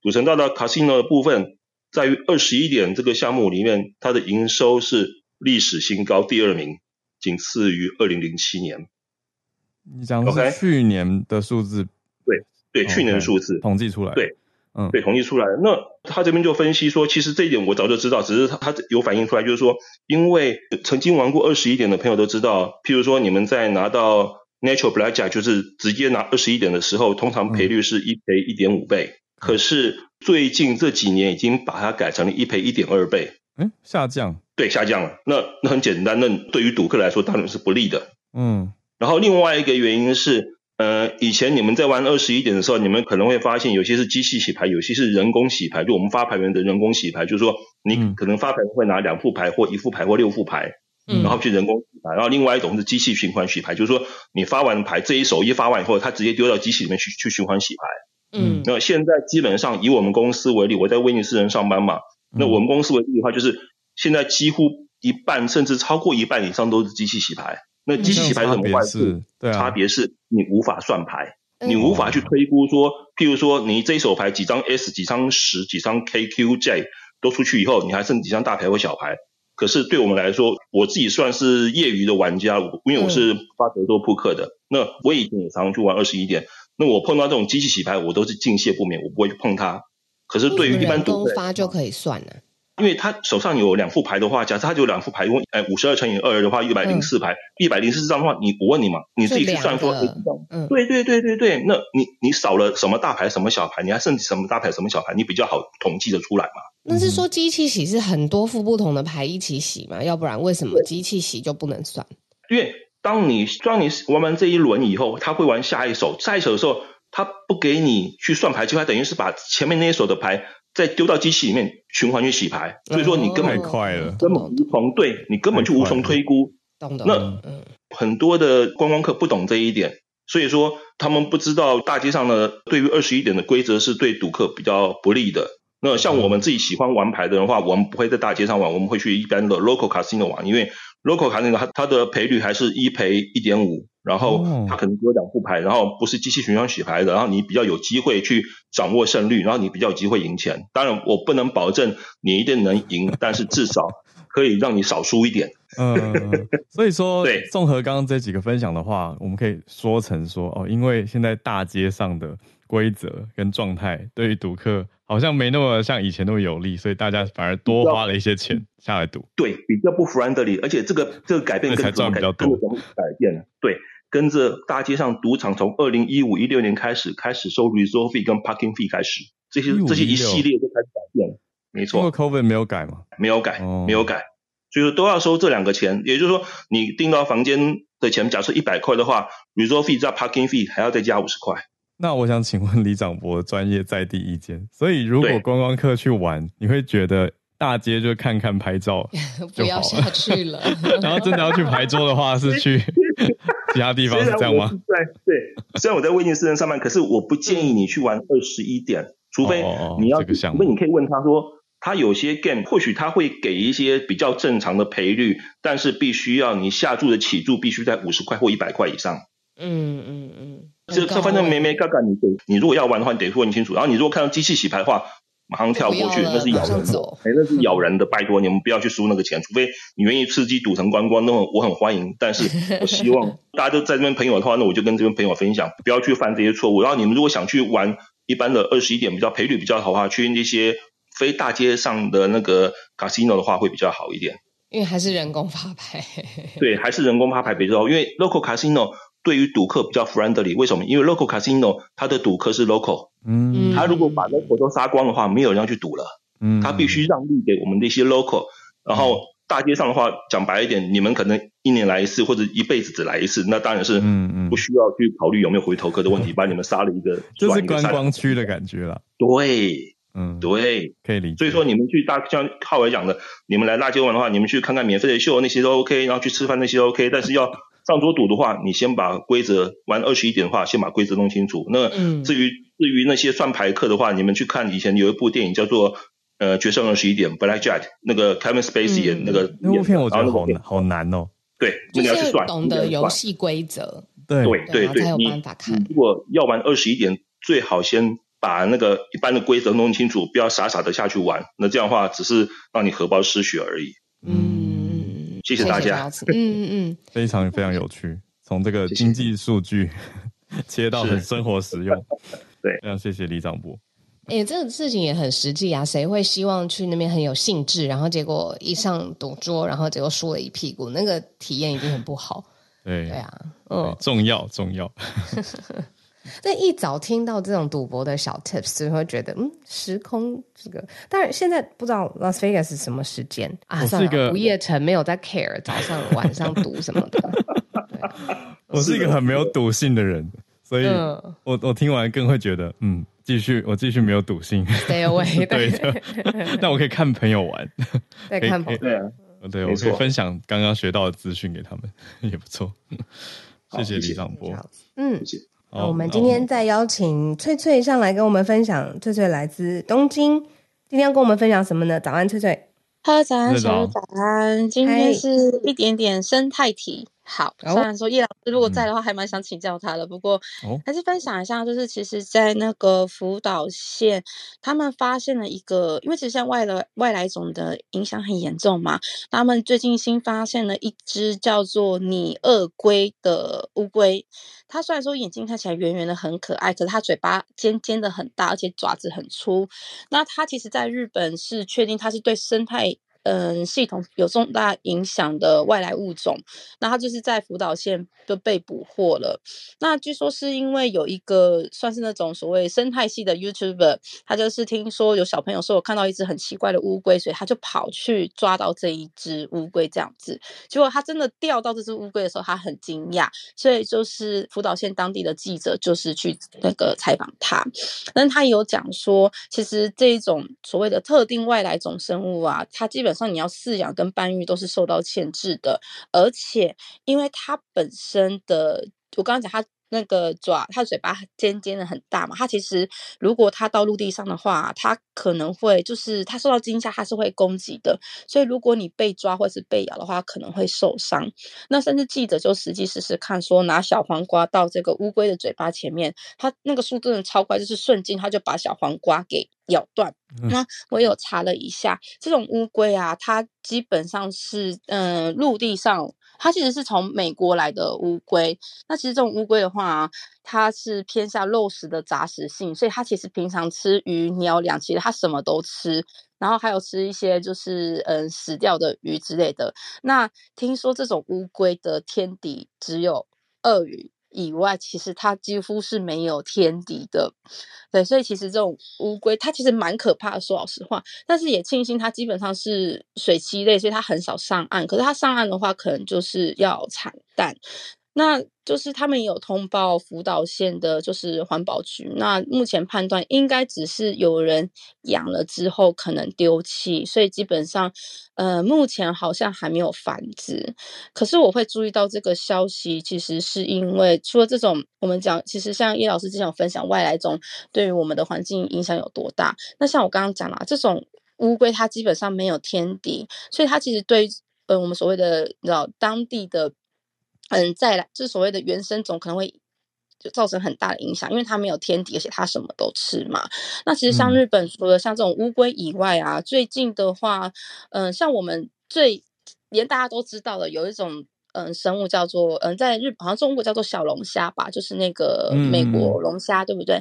S3: 赌城大道 Casino 的部分，在于二十一点这个项目里面，它的营收是历史新高，第二名，仅次于二零零七年。
S1: 你讲的是去年的数字?
S3: 对对去年的数字
S1: 统计出来。
S3: 对，嗯，对，统计出来。那他这边就分析说，其实这一点我早就知道，只是他他有反映出来，就是说，因为曾经玩过二十一点的朋友都知道，譬如说你们在拿到 Natural Blackjack，就是直接拿二十一点的时候，通常赔率是一赔一点五倍。嗯可是最近这几年已经把它改成了一赔一点二倍，
S1: 嗯，下降，
S3: 对，下降了。那那很简单，那对于赌客来说当然是不利的。
S1: 嗯，
S3: 然后另外一个原因是，呃，以前你们在玩二十一点的时候，你们可能会发现有些是机器洗牌，有些是人工洗牌，就我们发牌员的人工洗牌，就是说你可能发牌会拿两副牌或一副牌或六副牌，嗯，然后去人工洗牌。然后另外一种是机器循环洗牌，就是说你发完牌这一手一发完以后，它直接丢到机器里面去去循环洗牌。嗯，那现在基本上以我们公司为例，我在威尼斯人上班嘛，那我们公司为例的话，就是现在几乎一半甚至超过一半以上都是机器洗牌。那机器洗牌什么坏处？对啊，差别是你无法算牌，你无法去推估说，譬如说你这一手牌几张 S 几张十几张 K Q J 都出去以后，你还剩几张大牌或小牌。可是对我们来说，我自己算是业余的玩家，因为我是发德州扑克的，那我以前也常常去玩二十一点。那我碰到这种机器洗牌，我都是敬谢不免，我不会去碰它。可是对于一般赌客，
S2: 发就可以算了，
S3: 因为他手上有两副牌的话，假设他就有两副牌，因为哎五十二乘以二的话，一百零四牌，一百零四张的话，你我问你嘛，你自己去算说，嗯，对对对对对，那你你少了什么大牌，什么小牌，你还剩什么大牌，什么小牌，你比较好统计的出来嘛？
S2: 那是说机器洗是很多副不同的牌一起洗嘛？要不然为什么机器洗就不能算？
S3: 因为当你当你玩完这一轮以后，他会玩下一手，下一手的时候，他不给你去算牌，就他等于是把前面那一手的牌再丢到机器里面循环去洗牌，所以说你根本
S1: 快了，
S3: 根本无从对你根本就无从推估。那很多的观光客不懂这一点，所以说他们不知道大街上的，对于二十一点的规则是对赌客比较不利的。那像我们自己喜欢玩牌的人的话，我们不会在大街上玩，我们会去一般的 local casino 玩，因为 local casino 它它的赔率还是一赔一点五，然后它可能只有两副牌，然后不是机器循环洗牌的，然后你比较有机会去掌握胜率，然后你比较有机会赢钱。当然我不能保证你一定能赢，但是至少可以让你少输一点。
S1: 嗯，所以说，对，综合刚刚这几个分享的话，我们可以说成说，哦，因为现在大街上的规则跟状态，对于赌客好像没那么像以前那么有利，所以大家反而多花了一些钱下来赌。
S3: 对，比较不 friendly，而且这个这个改变跟
S1: 才赚比较多。
S3: 改变了，对，跟着大街上赌场从二零一五一六年开始开始收 resort fee 跟 parking fee 开始，这些这些一系列都开始改变了。没错，
S1: 因为 COVID 没有改吗？
S3: 没有改，没有改。所以说都要收这两个钱，也就是说，你订到房间的钱，假设一百块的话，resort fee 加 parking fee 还要再加五十块。
S1: 那我想请问李长博专业在地意见，所以如果观光客去玩，你会觉得大街就看看拍照
S2: 不要下去了，
S1: 然后真的要去牌桌的话，是去 其他地方是这样吗？
S3: 对，虽然我在威尼斯人上班，可是我不建议你去玩二十一点，除非你要，哦这个、除非你可以问他说。他有些 game 或许他会给一些比较正常的赔率，但是必须要你下注的起注必须在五十块或一百块以上。嗯嗯嗯，这这反正没没嘎嘎，你得你如果要玩的话，你得问清楚。然后你如果看到机器洗牌的话，马上跳过去，那是咬人的，哎，那是咬人的。拜托你们不要去输那个钱，除非你愿意刺激赌城观光，那么我很欢迎。但是我希望 大家都在这边朋友的话，那我就跟这边朋友分享，不要去犯这些错误。然后你们如果想去玩一般的二十一点比较赔率比较好的话，去那些。非大街上的那个 casino 的话会比较好一点，
S2: 因为还是人工发牌。
S3: 对，还是人工发牌比较好，因为 local casino 对于赌客比较 friendly。为什么？因为 local casino 它的赌客是 local，嗯，他如果把 local 都杀光的话，没有人要去赌了，嗯，他必须让利给我们这些 local。然后大街上的话，讲白一点，你们可能一年来一次或者一辈子只来一次，那当然是嗯嗯，不需要去考虑有没有回头客的问题，把你们杀了一个，
S1: 就是观光区的感觉了，
S3: 对。
S1: 嗯，
S3: 对，
S1: 可以理解。
S3: 所以说，你们去大像浩伟讲的，你们来大街玩的话，你们去看看免费的秀，那些都 OK，然后去吃饭那些都 OK。但是要上桌赌的话，你先把规则玩二十一点的话，先把规则弄清楚。那至于、嗯、至于那些算牌客的话，你们去看以前有一部电影叫做呃《决胜二十一点》（Black Jack），那个 Kevin Spacey 演那个、嗯、
S1: 那部片，我觉得好难，好难哦。
S3: 对，那你要去算，
S2: 懂得游戏规则，
S1: 对
S3: 对对对，
S2: 才有办法看。
S3: 如果要玩二十一点，最好先。把那个一般的规则弄清楚，不要傻傻的下去玩。那这样的话，只是让你荷包失血而已。嗯，谢谢大家。
S2: 嗯嗯嗯，
S1: 非常非常有趣，从这个经济数据 切到很生活实用。
S3: 对，
S1: 非常谢谢李长博。
S2: 哎、欸，这个事情也很实际啊，谁会希望去那边很有兴致，然后结果一上赌桌，然后结果输了一屁股，那个体验一定很不好。
S1: 对
S2: 对啊，嗯，
S1: 重要重要。
S2: 但一早听到这种赌博的小 tips，就会觉得嗯，时空这个。但是现在不知道 Las Vegas 是什么时间啊？算了，不夜城没有在 care 早上晚上赌什么的。
S1: 我是一个很没有赌性的人，所以我我听完更会觉得嗯，继续我继续没有赌性
S2: ，stay away。
S1: 对的，但我可以看朋友玩，
S2: 对，看朋友，
S3: 对啊，
S1: 对，我可以分享刚刚学到的资讯给他们，也不错。谢谢李长波，
S2: 嗯。我们今天再邀请翠翠上来跟我们分享。翠翠来自东京，今天要跟我们分享什么呢？早安，翠翠。
S4: 哈喽，早安，早安，早安。今天是一点点生态题。好，虽然说叶老师如果在的话，还蛮想请教他的，嗯、不过还是分享一下，就是其实，在那个福岛县，他们发现了一个，因为其实像外来外来种的影响很严重嘛，他们最近新发现了一只叫做拟鳄龟的乌龟，它虽然说眼睛看起来圆圆的很可爱，可是它嘴巴尖尖的很大，而且爪子很粗，那它其实在日本是确定它是对生态。嗯，系统有重大影响的外来物种，那它就是在福岛县就被捕获了。那据说是因为有一个算是那种所谓生态系的 YouTuber，他就是听说有小朋友说我看到一只很奇怪的乌龟，所以他就跑去抓到这一只乌龟这样子。结果他真的钓到这只乌龟的时候，他很惊讶，所以就是福岛县当地的记者就是去那个采访他，但他有讲说，其实这一种所谓的特定外来种生物啊，它基本上你要饲养跟搬运都是受到限制的，而且因为它本身的，我刚刚讲它。那个爪，它嘴巴尖尖的很大嘛，它其实如果它到陆地上的话，它可能会就是它受到惊吓，它是会攻击的。所以如果你被抓或是被咬的话，可能会受伤。那甚至记者就实际试试看，说拿小黄瓜到这个乌龟的嘴巴前面，它那个速度真的超快，就是瞬间它就把小黄瓜给咬断。那我有查了一下，这种乌龟啊，它基本上是嗯陆地上。它其实是从美国来的乌龟，那其实这种乌龟的话，它是偏向肉食的杂食性，所以它其实平常吃鱼、鸟、粮，其实，它什么都吃，然后还有吃一些就是嗯死掉的鱼之类的。那听说这种乌龟的天敌只有鳄鱼。以外，其实它几乎是没有天敌的，对，所以其实这种乌龟它其实蛮可怕的，说老实话，但是也庆幸它基本上是水栖类，所以它很少上岸。可是它上岸的话，可能就是要产蛋。那就是他们有通报福岛县的，就是环保局。那目前判断应该只是有人养了之后可能丢弃，所以基本上，呃，目前好像还没有繁殖。可是我会注意到这个消息，其实是因为除了这种我们讲，其实像叶老师之前有分享外来种对于我们的环境影响有多大。那像我刚刚讲了，这种乌龟它基本上没有天敌，所以它其实对呃我们所谓的你知道当地的。嗯，再来，这所谓的原生种可能会就造成很大的影响，因为它没有天敌，而且它什么都吃嘛。那其实像日本除了像这种乌龟以外啊，嗯、最近的话，嗯，像我们最连大家都知道的，有一种嗯生物叫做嗯，在日本好像中国叫做小龙虾吧，就是那个美国龙虾，嗯、对不对？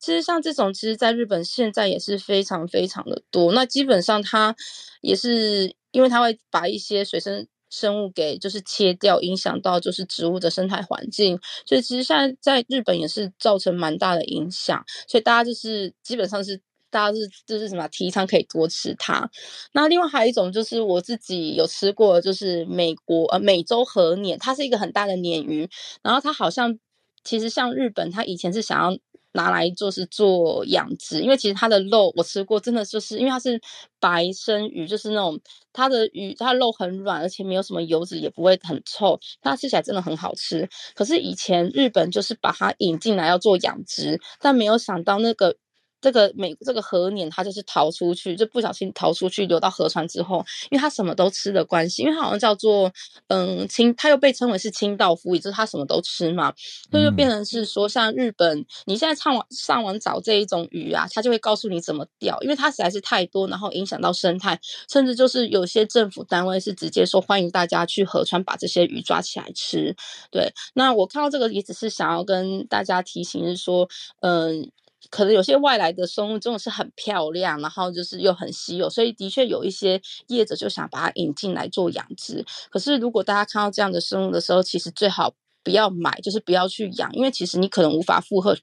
S4: 其实像这种，其实在日本现在也是非常非常的多。那基本上它也是因为它会把一些水生生物给就是切掉，影响到就是植物的生态环境，所以其实现在在日本也是造成蛮大的影响，所以大家就是基本上是大家是就是什么提倡可以多吃它。那另外还有一种就是我自己有吃过，就是美国呃美洲和鲶，它是一个很大的鲶鱼，然后它好像其实像日本，它以前是想要。拿来做是做养殖，因为其实它的肉我吃过，真的就是因为它是白生鱼，就是那种它的鱼，它的肉很软，而且没有什么油脂，也不会很臭，它吃起来真的很好吃。可是以前日本就是把它引进来要做养殖，但没有想到那个。这个美这个河鲶，它就是逃出去，就不小心逃出去，流到河川之后，因为它什么都吃的关系，因为它好像叫做嗯清，它又被称为是清道夫，也就是它什么都吃嘛，所以就变成是说，像日本，你现在上网上网找这一种鱼啊，它就会告诉你怎么钓，因为它实在是太多，然后影响到生态，甚至就是有些政府单位是直接说欢迎大家去河川把这些鱼抓起来吃。对，那我看到这个也只是想要跟大家提醒是说，嗯。可能有些外来的生物真的是很漂亮，然后就是又很稀有，所以的确有一些业者就想把它引进来做养殖。可是如果大家看到这样的生物的时候，其实最好不要买，就是不要去养，因为其实你可能无法负荷。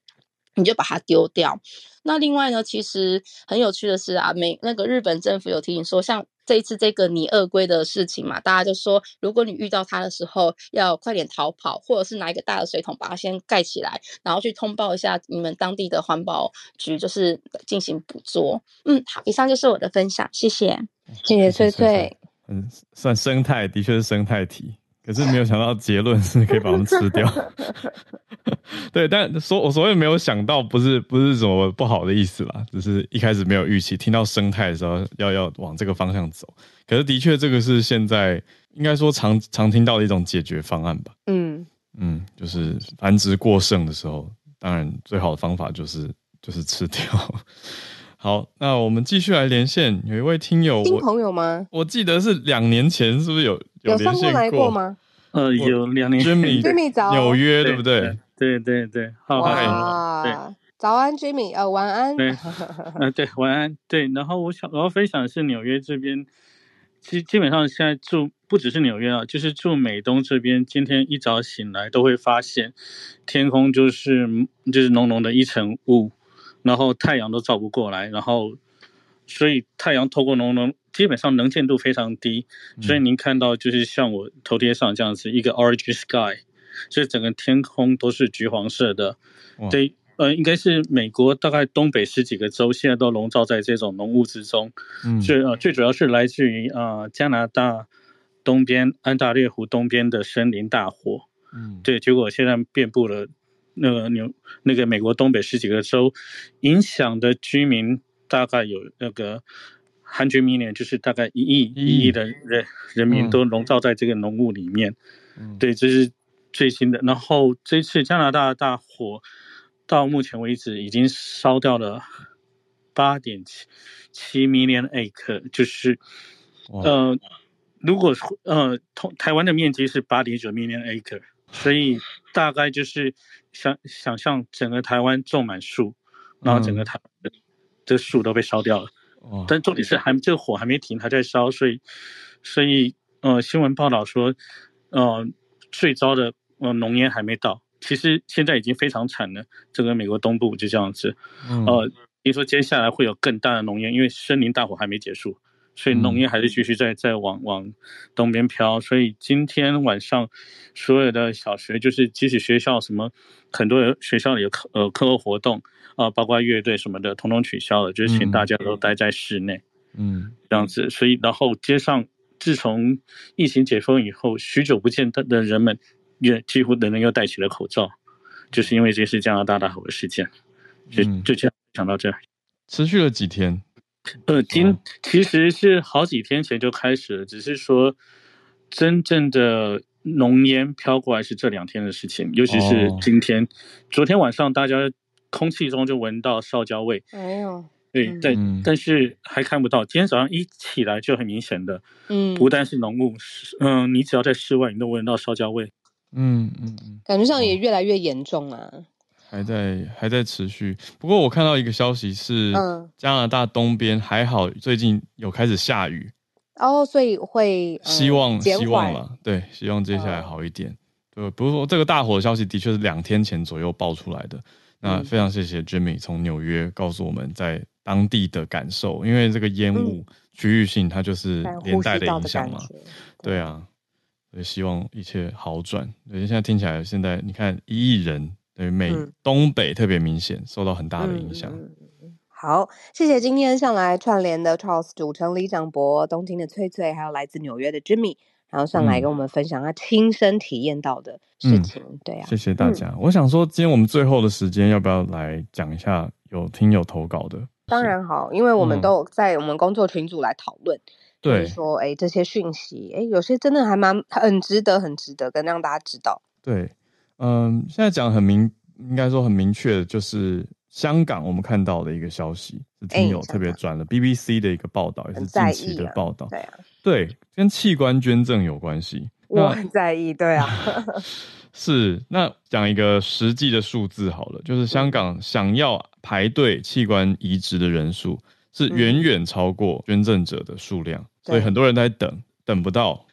S4: 你就把它丢掉。那另外呢，其实很有趣的是啊，美那个日本政府有提醒说，像这一次这个你鳄龟的事情嘛，大家就说，如果你遇到它的时候，要快点逃跑，或者是拿一个大的水桶把它先盖起来，然后去通报一下你们当地的环保局，就是进行捕捉。嗯，好，以上就是我的分享，谢谢，谢谢翠翠。
S1: 嗯，算生态，的确是生态题。可是没有想到结论是可以把它们吃掉，对，但所我所谓没有想到，不是不是什么不好的意思啦，只是一开始没有预期，听到生态的时候要要往这个方向走。可是的确，这个是现在应该说常常听到的一种解决方案吧？嗯嗯，就是繁殖过剩的时候，当然最好的方法就是就是吃掉。好，那我们继续来连线，有一位听友，
S2: 新朋友吗？
S1: 我记得是两年前，是不是有有
S2: 连线来过吗？
S5: 呃，有两年前
S1: ，Jimmy，Jimmy 早，纽约对不对？
S5: 对对对，好，
S2: 哇，早安，Jimmy，呃，晚安，
S5: 对，呃，对，晚安，对。然后我想我要分享的是纽约这边，基基本上现在住不只是纽约啊，就是住美东这边，今天一早醒来都会发现天空就是就是浓浓的一层雾。然后太阳都照不过来，然后所以太阳透过浓浓，基本上能见度非常低，所以您看到就是像我头贴上这样子一个 orange sky，所以整个天空都是橘黄色的。对，呃，应该是美国大概东北十几个州现在都笼罩在这种浓雾之中。嗯，最呃最主要是来自于啊、呃、加拿大东边安大略湖东边的森林大火。嗯，对，结果现在遍布了。那个纽那个美国东北十几个州，影响的居民大概有那个 hundred million，就是大概一亿一亿的人人民都笼罩在这个浓雾里面。嗯，对，这是最新的。然后这次加拿大大火到目前为止已经烧掉了八点七七 million acre，就是呃，如果呃，台湾的面积是八点九 million acre，所以大概就是想想象整个台湾种满树，然后整个台这树都被烧掉了。哦，但重点是还这个火还没停，还在烧，所以所以呃，新闻报道说，呃，最糟的呃浓烟还没到。其实现在已经非常惨了，整个美国东部就这样子。嗯、呃，听说接下来会有更大的浓烟，因为森林大火还没结束，所以浓烟还是继续在在往往东边飘。所以今天晚上所有的小学，就是即使学校什么很多学校里有课呃课后活动啊、呃，包括乐队什么的，统统取消了，就是请大家都待在室内。嗯，这样子。所以然后街上自从疫情解封以后，许久不见的的人们。也几乎人人又戴起了口罩，就是因为这是加拿大大火的事件，就就这样想到这儿，
S1: 持续了几天。
S5: 呃，今其实是好几天前就开始了，只是说真正的浓烟飘过来是这两天的事情，尤其是今天，昨天晚上大家空气中就闻到烧焦味。哎呦，对，但、嗯、但是还看不到，今天早上一起来就很明显的，嗯，不但是浓雾，嗯，你只要在室外，你都闻到烧焦味。
S2: 嗯嗯嗯，感觉上也越来越严重啊，
S1: 还在还在持续。不过我看到一个消息是，加拿大东边还好，最近有开始下雨，
S2: 哦，所以会、
S1: 嗯、希望希望了，对，希望接下来好一点。哦、对，不过这个大火的消息的确是两天前左右爆出来的。那非常谢谢 Jimmy 从纽约告诉我们在当地的感受，因为这个烟雾区域性，它就是连带的影响嘛，对啊。也希望一切好转。对，现在听起来，现在你看一亿人，对美东北特别明显受到很大的影
S2: 响。好，谢谢今天上来串联的 Charles 主持李长博、东京的翠翠，还有来自纽约的 Jimmy，然后上来跟我们分享他亲身体验到的事情。嗯、对啊，
S1: 谢谢大家。嗯、我想说，今天我们最后的时间，要不要来讲一下有听友投稿的？
S2: 当然好，因为我们都在我们工作群组来讨论。对，说哎，这些讯息，哎，有些真的还蛮很值得，很值得跟让大家知道。
S1: 对，嗯，现在讲很明，应该说很明确的，就是香港我们看到的一个消息，是听友特别转了 BBC 的一个报道，也是近期的报道。对啊，对，跟器官捐赠有关系。
S2: 我很在意，对啊。
S1: 是，那讲一个实际的数字好了，就是香港想要排队器官移植的人数是远远超过捐赠者的数量。所以很多人在等，等不到。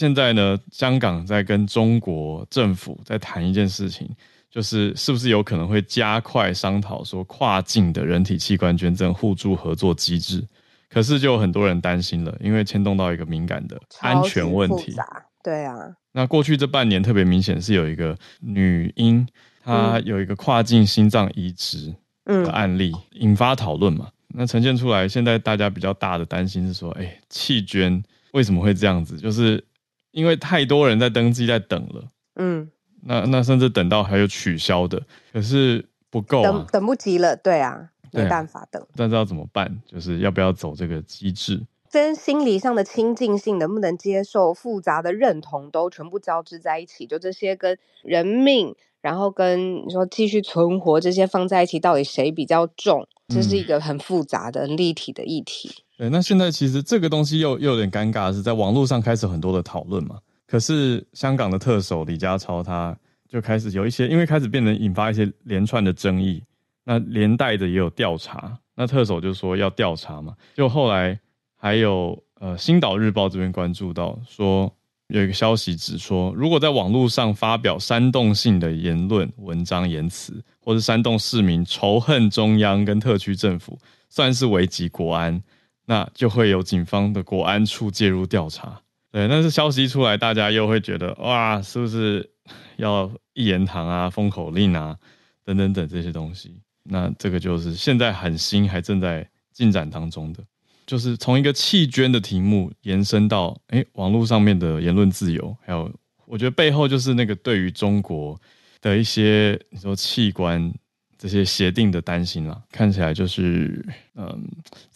S1: 那现在呢？香港在跟中国政府在谈一件事情，就是是不是有可能会加快商讨说跨境的人体器官捐赠互助合作机制？可是就有很多人担心了，因为牵动到一个敏感的安全问题。
S2: 对啊。
S1: 那过去这半年特别明显是有一个女婴，她有一个跨境心脏移植的案例，嗯、引发讨论嘛。那呈现出来，现在大家比较大的担心是说，哎、欸，器捐为什么会这样子？就是因为太多人在登记，在等了。嗯，那那甚至等到还有取消的，可是不够、啊，
S2: 等等不及了。对啊，没办法等。
S1: 但是要怎么办？就是要不要走这个机制？
S2: 跟心理上的亲近性能不能接受，复杂的认同都全部交织在一起，就这些跟人命。然后跟你说继续存活这些放在一起，到底谁比较重？这是一个很复杂的、很立体的议题。
S1: 对，那现在其实这个东西又又有点尴尬，是在网络上开始很多的讨论嘛。可是香港的特首李家超他就开始有一些，因为开始变成引发一些连串的争议，那连带的也有调查。那特首就说要调查嘛，就后来还有呃《星岛日报》这边关注到说。有一个消息指说，如果在网络上发表煽动性的言论、文章、言辞，或是煽动市民仇恨中央跟特区政府，算是危及国安，那就会有警方的国安处介入调查。对，但是消息一出来，大家又会觉得，哇，是不是要一言堂啊、封口令啊，等等等这些东西？那这个就是现在很新，还正在进展当中的。就是从一个弃捐的题目延伸到，哎、欸，网络上面的言论自由，还有我觉得背后就是那个对于中国的一些你说器官这些协定的担心啦，看起来就是，嗯，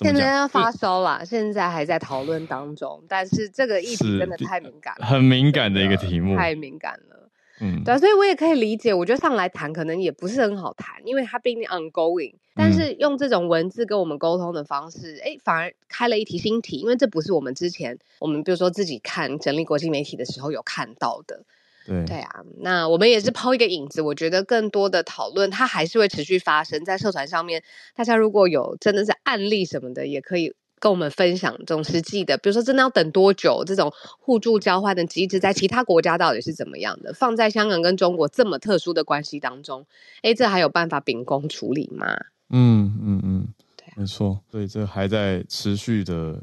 S2: 现在要发烧了，现在还在讨论当中，但是这个议题真的太敏感了，
S1: 很敏感的一个题目，
S2: 太敏感了。嗯，对，所以我也可以理解，我觉得上来谈可能也不是很好谈，因为它毕竟 ongoing，但是用这种文字跟我们沟通的方式，哎、嗯，反而开了一题新题，因为这不是我们之前我们比如说自己看整理国际媒体的时候有看到的。
S1: 对
S2: 对啊，那我们也是抛一个影子，我觉得更多的讨论它还是会持续发生在社团上面。大家如果有真的是案例什么的，也可以跟我们分享这种实际的，比如说真的要等多久，这种互助交换的机制在其他国家到底是怎么样的？放在香港跟中国这么特殊的关系当中，哎，这还有办法秉公处理吗？
S1: 嗯嗯嗯，对、啊，没错，所以这还在持续的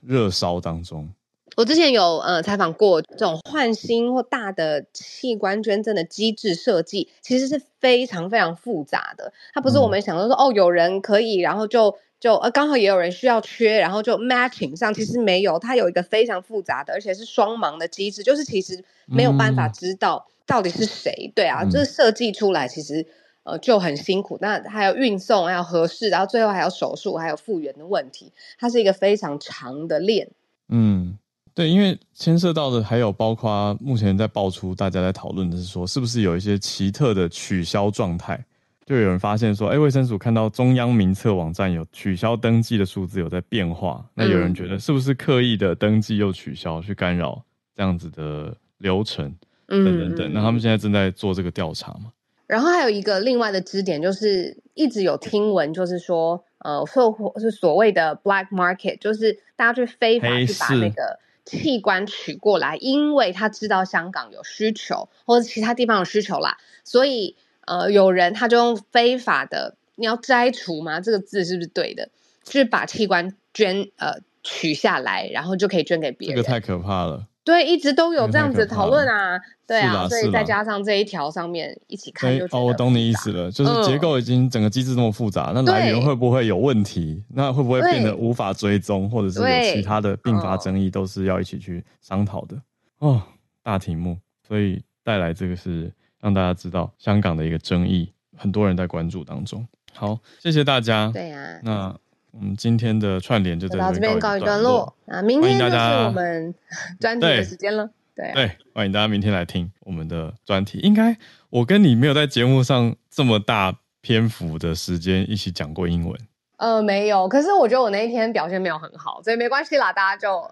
S1: 热烧当中。
S2: 我之前有呃采访过这种换心或大的器官捐赠的机制设计，其实是非常非常复杂的。它不是我们想说说、嗯、哦，有人可以，然后就就呃刚好也有人需要缺，然后就 matching 上，其实没有，它有一个非常复杂的，而且是双盲的机制，就是其实没有办法知道到底是谁。嗯、对啊，这设计出来其实呃就很辛苦，那还有运送，还有合适，然后最后还有手术，还有复原的问题，它是一个非常长的链。
S1: 嗯。对，因为牵涉到的还有包括目前在爆出，大家在讨论的是说，是不是有一些奇特的取消状态？就有人发现说，哎，卫生署看到中央名册网站有取消登记的数字有在变化，那有人觉得是不是刻意的登记又取消，去干扰这样子的流程，等等等。那他们现在正在做这个调查嘛？
S2: 然后还有一个另外的支点，就是一直有听闻，就是说，呃，所是所谓的 black market，就是大家去非法去把那个。器官取过来，因为他知道香港有需求，或者其他地方有需求啦，所以呃，有人他就用非法的，你要摘除吗？这个字是不是对的？就是把器官捐呃取下来，然后就可以捐给别人。
S1: 这个太可怕了。
S2: 对，一直都有这样子讨论啊，对啊，所以再加上这一条上面一起看就，
S1: 哦，我懂你意思了，就是结构已经整个机制这么复杂，嗯、那来源会不会有问题？那会不会变得无法追踪，或者是有其他的并发争议，都是要一起去商讨的哦，大题目。所以带来这个是让大家知道香港的一个争议，很多人在关注当中。好，谢谢大家。
S2: 对呀、啊，
S1: 那。我们今天的串联就到这边
S2: 告一段落啊！明天就是我们专题的时间了。对对，
S1: 欢迎大家明天来听我们的专题。应该我跟你没有在节目上这么大篇幅的时间一起讲过英文。
S2: 呃，没有。可是我觉得我那一天表现没有很好，所以没关系啦，大家就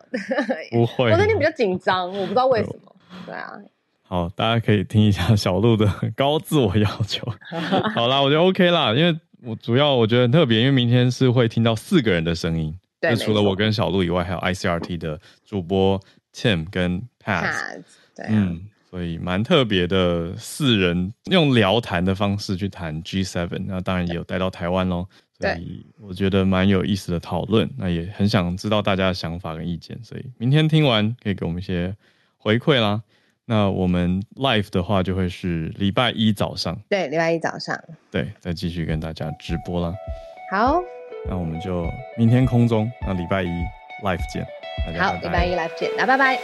S1: 不会。
S2: 我那天比较紧张，我不知道为什么。对啊。
S1: 好，大家可以听一下小鹿的 高自我要求。好啦，我觉得 OK 啦，因为。我主要我觉得很特别，因为明天是会听到四个人的声音，对，除了我跟小鹿以外，还有 ICRT 的主播 Tim 跟 Pat，
S2: 对、啊，
S1: 嗯，所以蛮特别的，四人用聊谈的方式去谈 G7，那当然也有带到台湾喽，所以我觉得蛮有意思的讨论，那也很想知道大家的想法跟意见，所以明天听完可以给我们一些回馈啦。那我们 live 的话就会是礼拜一早上，
S2: 对，礼拜一早上，
S1: 对，再继续跟大家直播啦。
S2: 好，
S1: 那我们就明天空中，那礼拜一 live 见。
S2: 好，礼拜一 live 见，那拜拜。